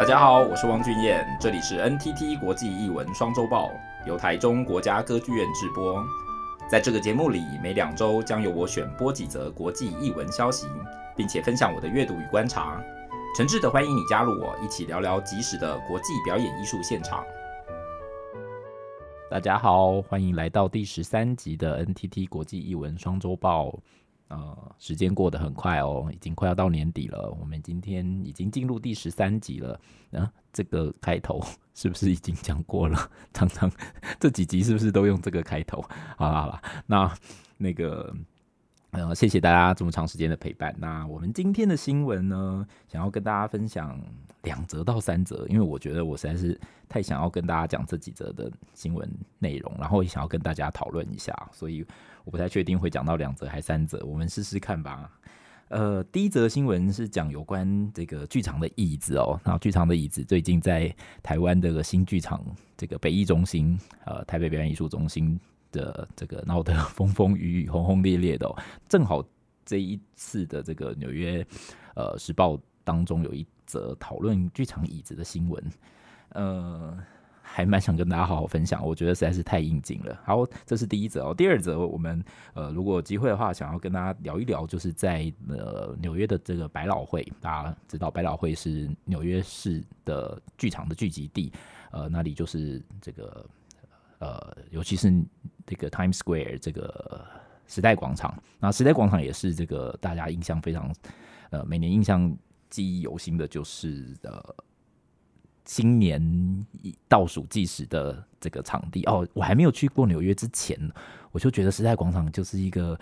大家好，我是汪俊彦，这里是 NTT 国际艺文双周报，由台中国家歌剧院制播。在这个节目里，每两周将由我选播几则国际艺文消息，并且分享我的阅读与观察。诚挚的欢迎你加入我，一起聊聊即时的国际表演艺术现场。大家好，欢迎来到第十三集的 NTT 国际艺文双周报。呃，时间过得很快哦，已经快要到年底了。我们今天已经进入第十三集了。啊，这个开头 是不是已经讲过了？常常这几集是不是都用这个开头？好啦好啦，那那个。呃，谢谢大家这么长时间的陪伴。那我们今天的新闻呢，想要跟大家分享两则到三则，因为我觉得我实在是太想要跟大家讲这几则的新闻内容，然后也想要跟大家讨论一下，所以我不太确定会讲到两则还三则，我们试试看吧。呃，第一则新闻是讲有关这个剧场的椅子哦，然后剧场的椅子最近在台湾的新剧场这个北艺中心，呃，台北表演艺术中心。的这个闹得风风雨雨、轰轰烈烈的哦，正好这一次的这个纽约呃时报当中有一则讨论剧场椅子的新闻，呃，还蛮想跟大家好好分享，我觉得实在是太应景了。好，这是第一则哦。第二则，我们呃如果有机会的话，想要跟大家聊一聊，就是在呃纽约的这个百老汇，大家知道百老汇是纽约市的剧场的聚集地，呃，那里就是这个。呃，尤其是这个 Times Square 这个时代广场，那时代广场也是这个大家印象非常，呃，每年印象记忆犹新的，就是呃，新年倒数计时的这个场地。哦，我还没有去过纽约之前，我就觉得时代广场就是一个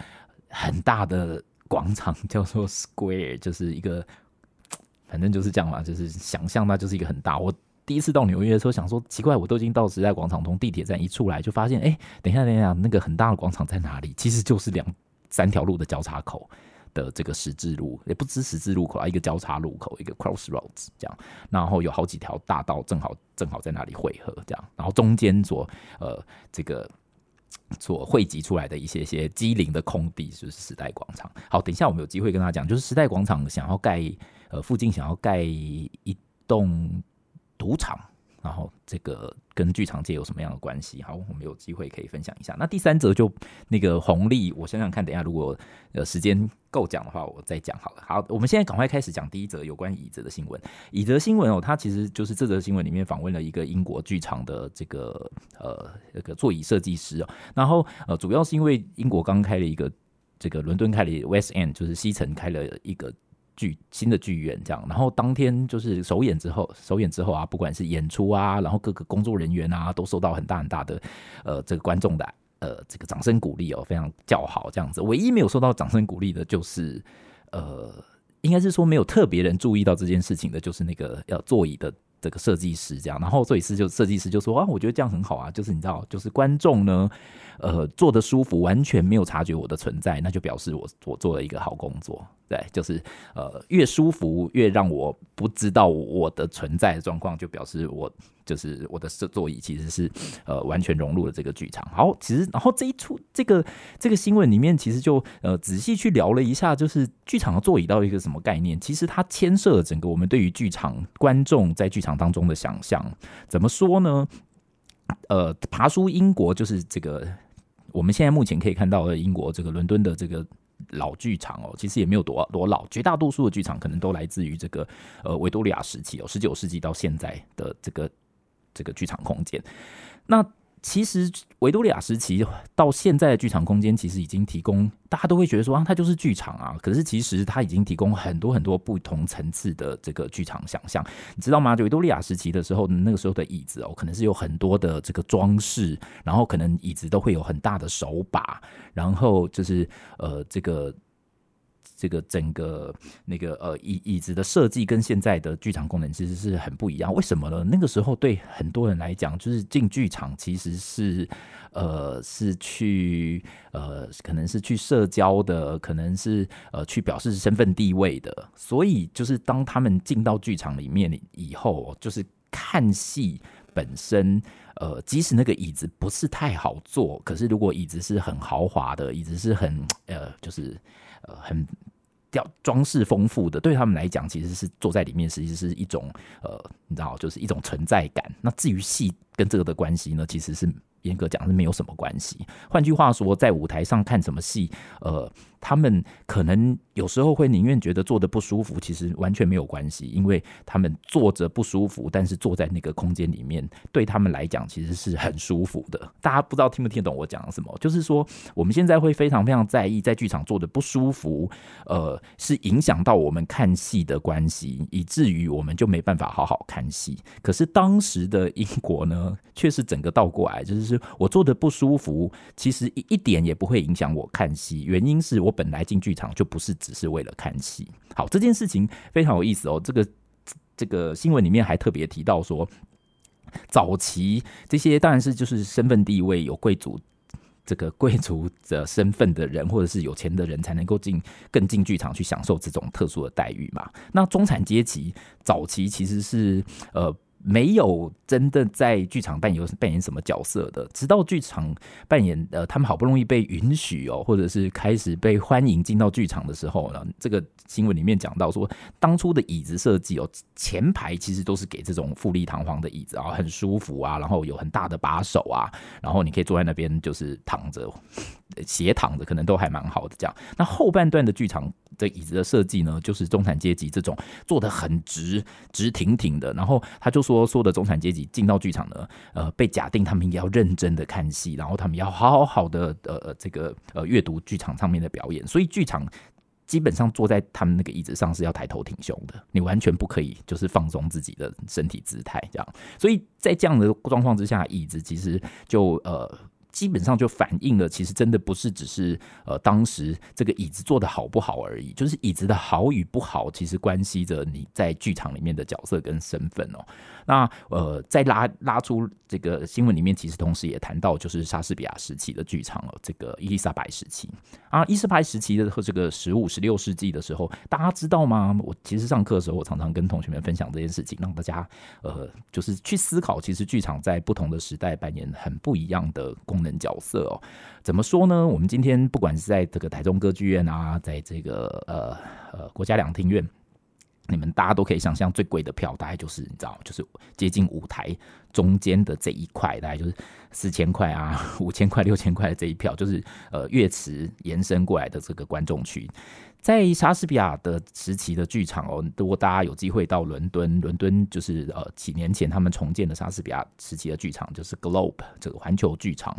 很大的广场，叫做 Square，就是一个，反正就是这样嘛，就是想象那就是一个很大。我。第一次到纽约的时候，想说奇怪，我都已经到时代广场，从地铁站一出来就发现，哎、等一下，等一下，那个很大的广场在哪里？其实就是两三条路的交叉口的这个十字路，也不知十字路口啊，一个交叉路口，一个 crossroads 这样，然后有好几条大道，正好正好在那里汇合这样，然后中间所呃这个所汇集出来的一些些机灵的空地，就是时代广场。好，等一下我们有机会跟他讲，就是时代广场想要盖呃附近想要盖一栋。赌场，然后这个跟剧场界有什么样的关系？好，我们有机会可以分享一下。那第三则就那个红利，我想想看，等一下如果呃时间够讲的话，我再讲好了。好，我们现在赶快开始讲第一则有关椅子的新闻。椅子的新闻哦，它其实就是这则新闻里面访问了一个英国剧场的这个呃那个座椅设计师哦。然后呃，主要是因为英国刚开了一个这个伦敦开了 West End，就是西城开了一个。剧新的剧院这样，然后当天就是首演之后，首演之后啊，不管是演出啊，然后各个工作人员啊，都受到很大很大的呃这个观众的呃这个掌声鼓励哦，非常叫好这样子。唯一没有受到掌声鼓励的，就是呃，应该是说没有特别人注意到这件事情的，就是那个要座椅的。这个设计师这样，然后座椅师就设计师就说啊，我觉得这样很好啊，就是你知道，就是观众呢，呃，坐的舒服，完全没有察觉我的存在，那就表示我我做了一个好工作，对，就是呃，越舒服越让我不知道我的存在的状况，就表示我。就是我的座椅其实是呃完全融入了这个剧场。好，其实然后这一出这个这个新闻里面其实就呃仔细去聊了一下，就是剧场的座椅到底一个什么概念？其实它牵涉了整个我们对于剧场观众在剧场当中的想象。怎么说呢？呃，爬出英国就是这个我们现在目前可以看到的英国这个伦敦的这个老剧场哦，其实也没有多多老，绝大多数的剧场可能都来自于这个呃维多利亚时期哦，十九世纪到现在的这个。这个剧场空间，那其实维多利亚时期到现在的剧场空间，其实已经提供大家都会觉得说啊，它就是剧场啊。可是其实它已经提供很多很多不同层次的这个剧场想象，你知道吗？就维多利亚时期的时候，那个时候的椅子哦，可能是有很多的这个装饰，然后可能椅子都会有很大的手把，然后就是呃这个。这个整个那个呃椅椅子的设计跟现在的剧场功能其实是很不一样。为什么呢？那个时候对很多人来讲，就是进剧场其实是呃是去呃可能是去社交的，可能是呃去表示身份地位的。所以就是当他们进到剧场里面以后，就是看戏本身，呃，即使那个椅子不是太好坐，可是如果椅子是很豪华的，椅子是很呃就是呃很。雕装饰丰富的，对他们来讲，其实是坐在里面，实际是一种呃，你知道，就是一种存在感。那至于戏跟这个的关系呢，其实是。严格讲是没有什么关系。换句话说，在舞台上看什么戏，呃，他们可能有时候会宁愿觉得坐的不舒服，其实完全没有关系，因为他们坐着不舒服，但是坐在那个空间里面，对他们来讲其实是很舒服的。大家不知道听不听懂我讲什么？就是说，我们现在会非常非常在意在剧场坐的不舒服，呃，是影响到我们看戏的关系，以至于我们就没办法好好看戏。可是当时的英国呢，却是整个倒过来，就是。是我坐的不舒服，其实一一点也不会影响我看戏。原因是我本来进剧场就不是只是为了看戏。好，这件事情非常有意思哦。这个这个新闻里面还特别提到说，早期这些当然是就是身份地位有贵族这个贵族的身份的人，或者是有钱的人才能够进更进剧场去享受这种特殊的待遇嘛。那中产阶级早期其实是呃。没有真的在剧场扮演扮演什么角色的，直到剧场扮演呃，他们好不容易被允许哦，或者是开始被欢迎进到剧场的时候呢，这个新闻里面讲到说，当初的椅子设计哦，前排其实都是给这种富丽堂皇的椅子啊，很舒服啊，然后有很大的把手啊，然后你可以坐在那边就是躺着。斜躺着可能都还蛮好的，这样。那后半段的剧场的椅子的设计呢，就是中产阶级这种坐得很直直挺挺的。然后他就说，多说的中产阶级进到剧场呢，呃，被假定他们也要认真的看戏，然后他们要好好好的呃这个呃阅读剧场上面的表演。所以剧场基本上坐在他们那个椅子上是要抬头挺胸的，你完全不可以就是放松自己的身体姿态这样。所以在这样的状况之下，椅子其实就呃。基本上就反映了，其实真的不是只是呃当时这个椅子坐的好不好而已，就是椅子的好与不好，其实关系着你在剧场里面的角色跟身份哦。那呃，在拉拉出这个新闻里面，其实同时也谈到，就是莎士比亚时期的剧场了。这个伊丽莎白时期啊，伊丽莎白时期的和这个十五、十六世纪的时候，大家知道吗？我其实上课的时候，我常常跟同学们分享这件事情，让大家呃，就是去思考，其实剧场在不同的时代扮演很不一样的功能角色哦。怎么说呢？我们今天不管是在这个台中歌剧院啊，在这个呃呃国家两厅院。你们大家都可以想象，最贵的票大概就是你知道，就是接近舞台中间的这一块，大概就是四千块啊、五千块、六千块的这一票，就是呃乐池延伸过来的这个观众区。在莎士比亚的时期的剧场哦，如果大家有机会到伦敦，伦敦就是呃几年前他们重建的莎士比亚时期的剧场，就是 Globe 这个环球剧场。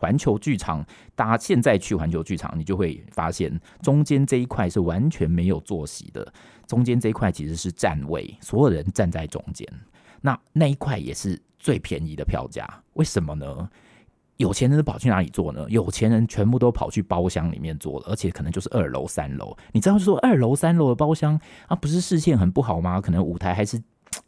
环球剧场，大家现在去环球剧场，你就会发现中间这一块是完全没有坐席的，中间这一块其实是站位，所有人站在中间。那那一块也是最便宜的票价，为什么呢？有钱人都跑去哪里坐呢？有钱人全部都跑去包厢里面坐了，而且可能就是二楼、三楼。你知道说二楼、三楼的包厢啊，不是视线很不好吗？可能舞台还是。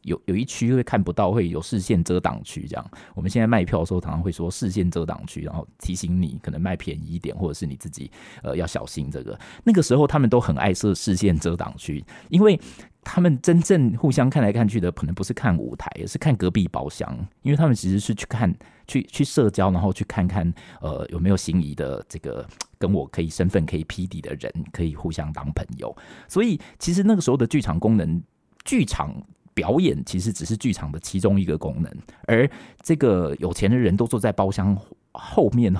有有一区会看不到，会有视线遮挡区这样。我们现在卖票的时候，常常会说视线遮挡区，然后提醒你可能卖便宜一点，或者是你自己呃要小心这个。那个时候他们都很爱设视线遮挡区，因为他们真正互相看来看去的，可能不是看舞台，而是看隔壁包厢，因为他们其实是去看去去社交，然后去看看呃有没有心仪的这个跟我可以身份可以匹敌的人，可以互相当朋友。所以其实那个时候的剧场功能，剧场。表演其实只是剧场的其中一个功能，而这个有钱的人都坐在包厢后面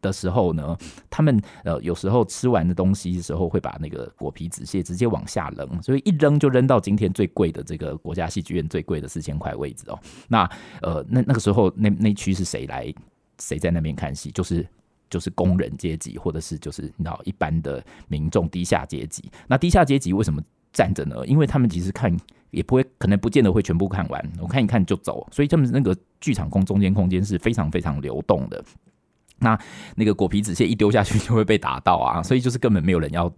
的时候呢，他们呃有时候吃完的东西的时候会把那个果皮纸屑直接往下扔，所以一扔就扔到今天最贵的这个国家戏剧院最贵的四千块位置哦。那呃那那个时候那那区是谁来谁在那边看戏？就是就是工人阶级，或者是就是你知道一般的民众低下阶级。那低下阶级为什么站着呢？因为他们其实看。也不会，可能不见得会全部看完。我看一看就走，所以他们那个剧场空中间空间是非常非常流动的。那那个果皮纸屑一丢下去就会被打到啊，所以就是根本没有人要，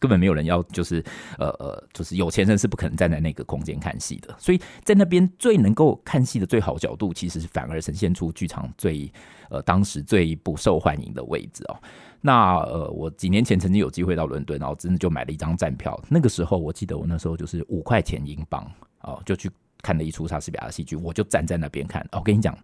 根本没有人要，就是呃呃，就是有钱人是不可能站在那个空间看戏的。所以在那边最能够看戏的最好角度，其实是反而呈现出剧场最呃当时最不受欢迎的位置哦。那呃，我几年前曾经有机会到伦敦，然后真的就买了一张站票。那个时候我记得我那时候就是五块钱英镑哦，就去看了一出莎士比亚的戏剧，我就站在那边看。我跟你讲，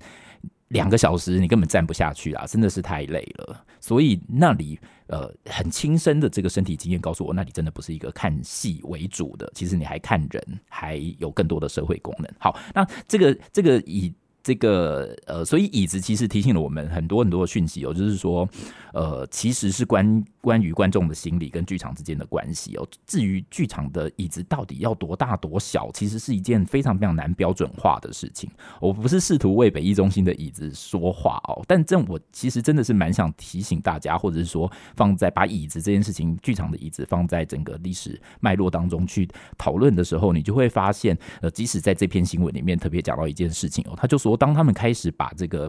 两个小时你根本站不下去啊，真的是太累了。所以那里呃很亲身的这个身体经验告诉我，那里真的不是一个看戏为主的，其实你还看人，还有更多的社会功能。好，那这个这个以。这个呃，所以椅子其实提醒了我们很多很多的讯息哦，就是说，呃，其实是关关于观众的心理跟剧场之间的关系哦。至于剧场的椅子到底要多大多小，其实是一件非常非常难标准化的事情。我不是试图为北艺中心的椅子说话哦，但这我其实真的是蛮想提醒大家，或者是说放在把椅子这件事情，剧场的椅子放在整个历史脉络当中去讨论的时候，你就会发现，呃，即使在这篇新闻里面特别讲到一件事情哦，他就说。当他们开始把这个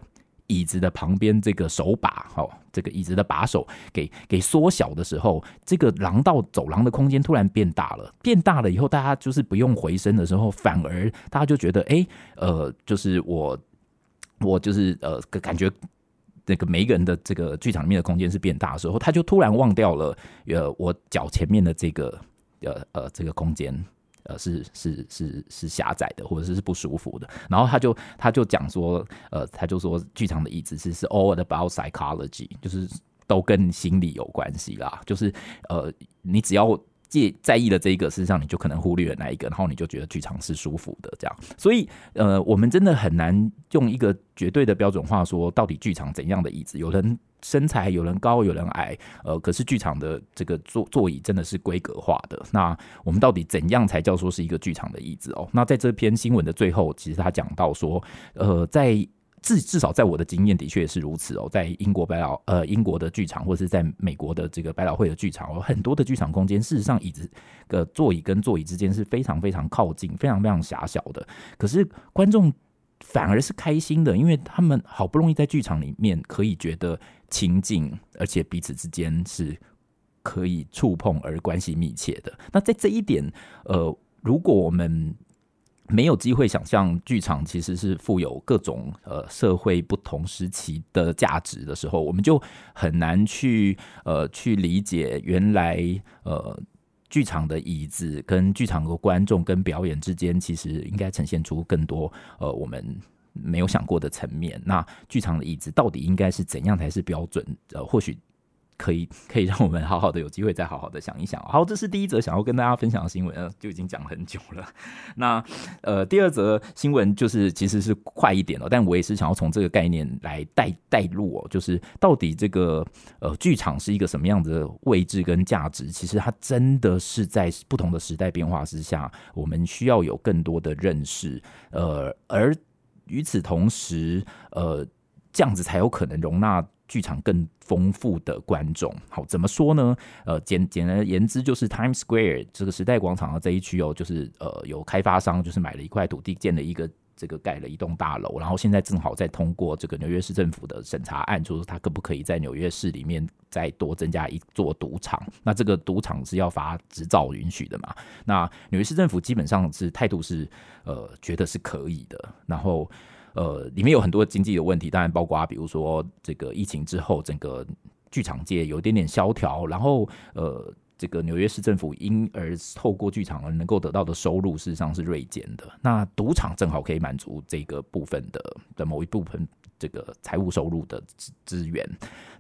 椅子的旁边这个手把，哦，这个椅子的把手给给缩小的时候，这个廊道走廊的空间突然变大了。变大了以后，大家就是不用回身的时候，反而大家就觉得，哎，呃，就是我我就是呃，感觉那个每一个人的这个剧场里面的空间是变大的时候，他就突然忘掉了，呃，我脚前面的这个呃呃这个空间。呃，是是是是狭窄的，或者是是不舒服的。然后他就他就讲说，呃，他就说剧场的椅子是是 all about psychology，就是都跟心理有关系啦。就是呃，你只要。介在意的这一个，事实上你就可能忽略了那一个，然后你就觉得剧场是舒服的这样。所以呃，我们真的很难用一个绝对的标准化说，到底剧场怎样的椅子，有人身材，有人高，有人矮，呃，可是剧场的这个座座椅真的是规格化的。那我们到底怎样才叫做是一个剧场的椅子哦？那在这篇新闻的最后，其实他讲到说，呃，在。至至少在我的经验的确也是如此哦，在英国百老呃英国的剧场，或者是在美国的这个百老汇的剧场有，很多的剧场空间，事实上椅子的座椅跟座椅之间是非常非常靠近，非常非常狭小的。可是观众反而是开心的，因为他们好不容易在剧场里面可以觉得亲近，而且彼此之间是可以触碰而关系密切的。那在这一点，呃，如果我们没有机会想象剧场其实是富有各种呃社会不同时期的价值的时候，我们就很难去呃去理解原来呃剧场的椅子跟剧场的观众跟表演之间，其实应该呈现出更多呃我们没有想过的层面。那剧场的椅子到底应该是怎样才是标准？呃，或许。可以，可以让我们好好的有机会再好好的想一想。好，这是第一则想要跟大家分享的新闻，就已经讲很久了。那呃，第二则新闻就是其实是快一点了，但我也是想要从这个概念来带带入哦，就是到底这个呃剧场是一个什么样的位置跟价值？其实它真的是在不同的时代变化之下，我们需要有更多的认识。呃，而与此同时，呃，这样子才有可能容纳。剧场更丰富的观众，好，怎么说呢？呃，简简而言之，就是 Times Square 这个时代广场的这一区哦，就是呃，有开发商就是买了一块土地，建了一个这个盖了一栋大楼，然后现在正好在通过这个纽约市政府的审查案，就是他可不可以在纽约市里面再多增加一座赌场？那这个赌场是要发执照允许的嘛？那纽约市政府基本上是态度是呃，觉得是可以的，然后。呃，里面有很多经济的问题，当然包括啊比如说这个疫情之后，整个剧场界有一点点萧条，然后呃，这个纽约市政府因而透过剧场而能够得到的收入，事实上是锐减的。那赌场正好可以满足这个部分的的某一部分这个财务收入的资资源。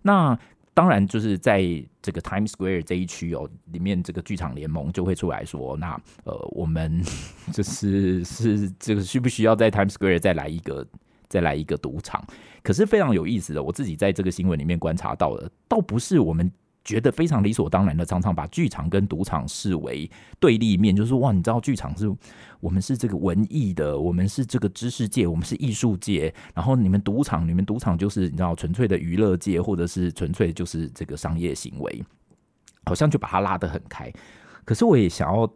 那当然，就是在这个 Times Square 这一区哦，里面这个剧场联盟就会出来说，那呃，我们 就是是这个需不需要在 Times Square 再来一个再来一个赌场？可是非常有意思的，我自己在这个新闻里面观察到的，倒不是我们。觉得非常理所当然的，常常把剧场跟赌场视为对立面，就是说哇，你知道剧场是我们是这个文艺的，我们是这个知识界，我们是艺术界，然后你们赌场，你们赌场就是你知道纯粹的娱乐界，或者是纯粹就是这个商业行为，好像就把它拉得很开。可是我也想要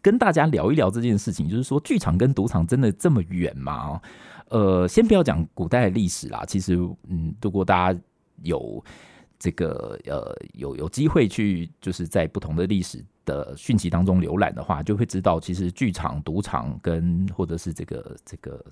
跟大家聊一聊这件事情，就是说剧场跟赌场真的这么远吗？呃，先不要讲古代历史啦，其实嗯，如果大家有。这个呃，有有机会去，就是在不同的历史的讯息当中浏览的话，就会知道，其实剧场、赌场跟或者是这个这个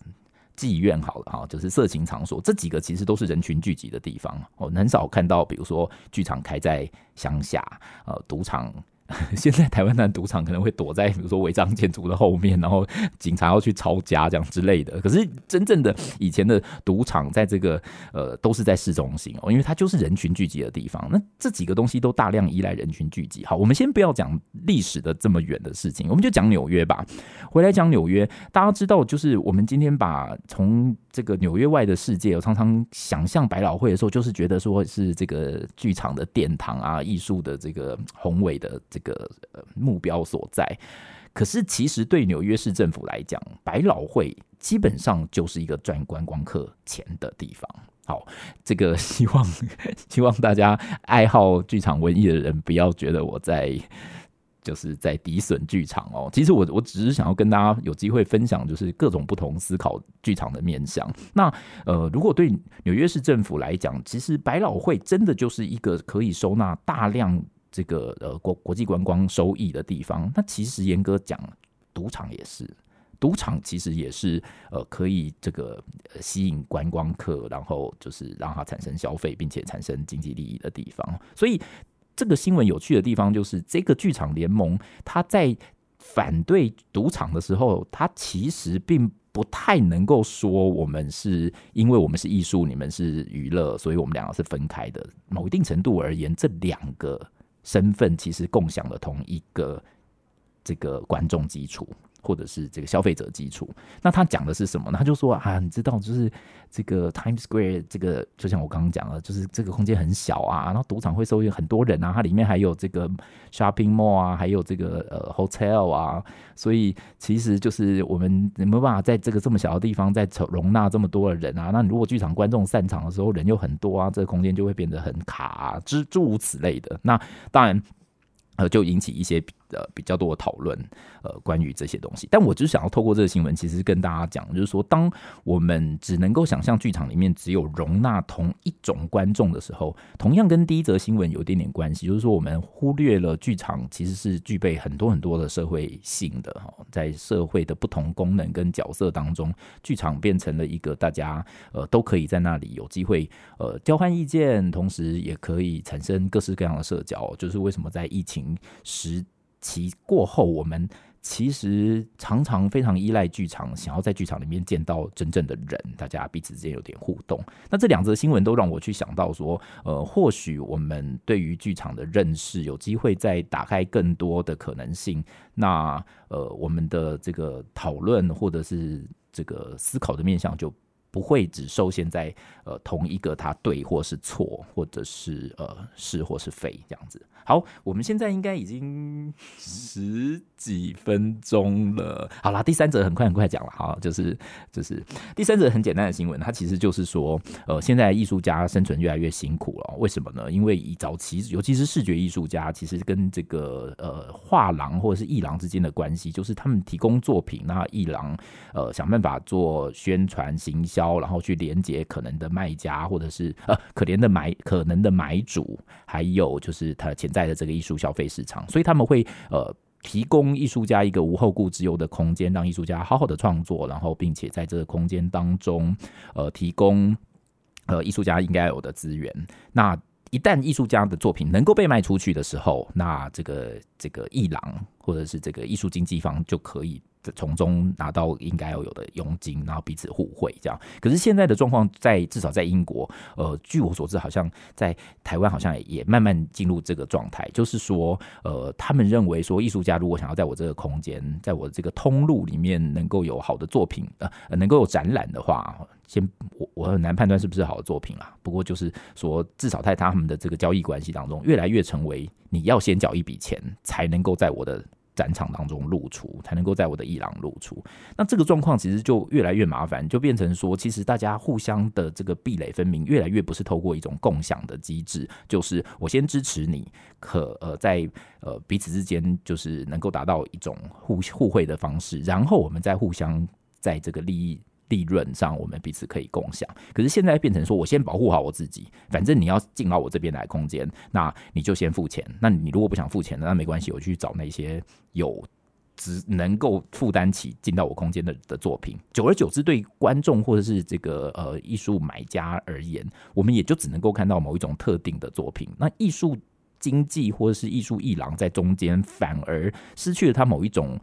妓院好了哈，就是色情场所，这几个其实都是人群聚集的地方。我很少看到，比如说剧场开在乡下，呃，赌场 现在台湾的赌场可能会躲在比如说违章建筑的后面，然后警察要去抄家这样之类的。可是真正的以前的赌场，在这个呃都是在市中心哦，因为它就是人群聚集的地方。那这几个东西都大量依赖人群聚集。好，我们先不要讲历史的这么远的事情，我们就讲纽约吧。回来讲纽约，大家知道，就是我们今天把从这个纽约外的世界，我常常想象百老汇的时候，就是觉得说是这个剧场的殿堂啊，艺术的这个宏伟的这个目标所在。可是，其实对纽约市政府来讲，百老汇基本上就是一个赚观光客钱的地方。好，这个希望 希望大家爱好剧场文艺的人不要觉得我在。就是在诋损剧场哦，其实我我只是想要跟大家有机会分享，就是各种不同思考剧场的面向。那呃，如果对纽约市政府来讲，其实百老汇真的就是一个可以收纳大量这个呃国国际观光收益的地方。那其实严格讲，赌场也是，赌场其实也是呃可以这个吸引观光客，然后就是让它产生消费，并且产生经济利益的地方。所以。这个新闻有趣的地方就是，这个剧场联盟他在反对赌场的时候，他其实并不太能够说我们是因为我们是艺术，你们是娱乐，所以我们两个是分开的。某一定程度而言，这两个身份其实共享了同一个这个观众基础。或者是这个消费者基础，那他讲的是什么呢？他就说啊，你知道，就是这个 Times Square 这个，就像我刚刚讲的，就是这个空间很小啊，然后赌场会收引很多人啊，它里面还有这个 shopping mall 啊，还有这个呃 hotel 啊，所以其实就是我们没有办法在这个这么小的地方再容纳这么多的人啊。那你如果剧场观众散场的时候人又很多啊，这个空间就会变得很卡啊，诸诸如此类的。那当然，呃，就引起一些。呃，比较多的讨论，呃，关于这些东西，但我只是想要透过这个新闻，其实跟大家讲，就是说，当我们只能够想象剧场里面只有容纳同一种观众的时候，同样跟第一则新闻有一点点关系，就是说，我们忽略了剧场其实是具备很多很多的社会性的哈，在社会的不同功能跟角色当中，剧场变成了一个大家呃都可以在那里有机会呃交换意见，同时也可以产生各式各样的社交，就是为什么在疫情时。其过后，我们其实常常非常依赖剧场，想要在剧场里面见到真正的人，大家彼此之间有点互动。那这两则新闻都让我去想到说，呃，或许我们对于剧场的认识有机会再打开更多的可能性。那呃，我们的这个讨论或者是这个思考的面向就不会只受限在呃同一个他对或是错，或者是呃是或是非这样子。好，我们现在应该已经十几分钟了。好啦，第三则很快很快讲了，哈，就是就是第三则很简单的新闻，它其实就是说，呃，现在艺术家生存越来越辛苦了。为什么呢？因为以早期，尤其是视觉艺术家，其实跟这个呃画廊或者是艺廊之间的关系，就是他们提供作品，那艺廊呃想办法做宣传行销，然后去连接可能的卖家或者是呃可怜的买可能的买主，还有就是他潜。在的这个艺术消费市场，所以他们会呃提供艺术家一个无后顾之忧的空间，让艺术家好好的创作，然后并且在这个空间当中呃提供呃艺术家应该有的资源。那一旦艺术家的作品能够被卖出去的时候，那这个这个艺廊或者是这个艺术经纪方就可以。从中拿到应该要有的佣金，然后彼此互惠这样。可是现在的状况，在至少在英国，呃，据我所知，好像在台湾好像也慢慢进入这个状态，就是说，呃，他们认为说，艺术家如果想要在我这个空间，在我这个通路里面能够有好的作品，呃，能够有展览的话，先我我很难判断是不是好的作品啦。不过就是说，至少在他们的这个交易关系当中，越来越成为你要先缴一笔钱，才能够在我的。展场当中露出，才能够在我的艺廊露出。那这个状况其实就越来越麻烦，就变成说，其实大家互相的这个壁垒分明，越来越不是透过一种共享的机制，就是我先支持你，可呃在呃彼此之间就是能够达到一种互互惠的方式，然后我们再互相在这个利益。利润上，我们彼此可以共享。可是现在变成说，我先保护好我自己，反正你要进到我这边来空间，那你就先付钱。那你如果不想付钱的，那没关系，我去找那些有只能够负担起进到我空间的的作品。久而久之，对观众或者是这个呃艺术买家而言，我们也就只能够看到某一种特定的作品。那艺术。经济或者是艺术艺廊在中间，反而失去了它某一种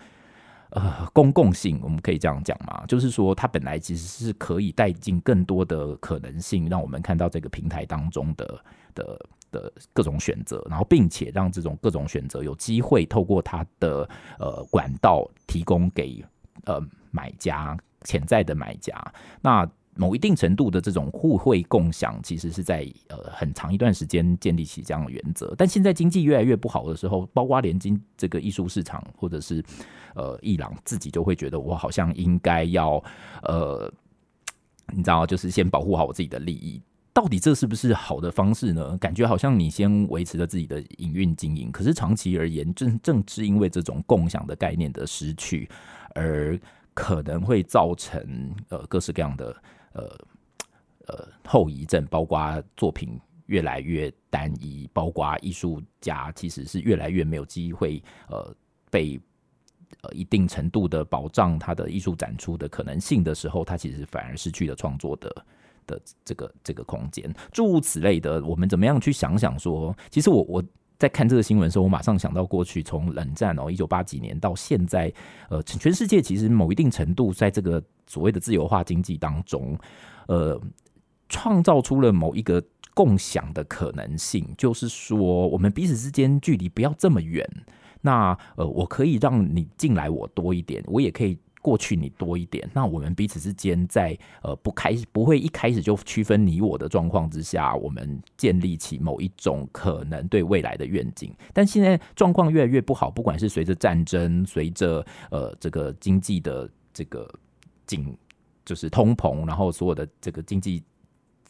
呃公共性，我们可以这样讲嘛？就是说，它本来其实是可以带进更多的可能性，让我们看到这个平台当中的的的各种选择，然后并且让这种各种选择有机会透过它的呃管道提供给呃买家潜在的买家那。某一定程度的这种互惠共享，其实是在呃很长一段时间建立起这样的原则。但现在经济越来越不好的时候，包括连经这个艺术市场或者是呃伊朗自己就会觉得，我好像应该要呃，你知道，就是先保护好我自己的利益。到底这是不是好的方式呢？感觉好像你先维持了自己的营运经营，可是长期而言，正正是因为这种共享的概念的失去，而可能会造成呃各式各样的。呃呃，后遗症包括作品越来越单一，包括艺术家其实是越来越没有机会呃被呃一定程度的保障他的艺术展出的可能性的时候，他其实反而失去了创作的的这个这个空间。诸如此类的，我们怎么样去想想说，其实我我。在看这个新闻的时候，我马上想到过去从冷战哦，一九八几年到现在，呃，全世界其实某一定程度在这个所谓的自由化经济当中，呃，创造出了某一个共享的可能性，就是说我们彼此之间距离不要这么远。那呃，我可以让你进来我多一点，我也可以。过去你多一点，那我们彼此之间在呃不开不会一开始就区分你我的状况之下，我们建立起某一种可能对未来的愿景。但现在状况越来越不好，不管是随着战争，随着呃这个经济的这个紧，就是通膨，然后所有的这个经济。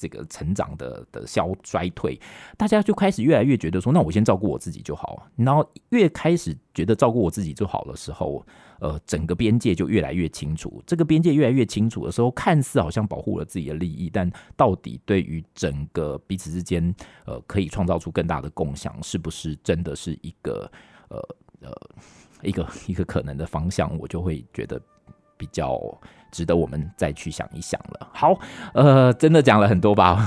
这个成长的的消衰退，大家就开始越来越觉得说，那我先照顾我自己就好。然后越开始觉得照顾我自己就好的时候，呃，整个边界就越来越清楚。这个边界越来越清楚的时候，看似好像保护了自己的利益，但到底对于整个彼此之间，呃，可以创造出更大的共享，是不是真的是一个呃呃一个一个可能的方向？我就会觉得比较。值得我们再去想一想了。好，呃，真的讲了很多吧？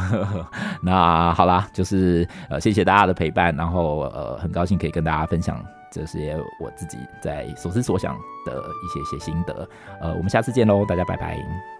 那好啦，就是呃，谢谢大家的陪伴，然后呃，很高兴可以跟大家分享这些我自己在所思所想的一些些心得。呃，我们下次见喽，大家拜拜。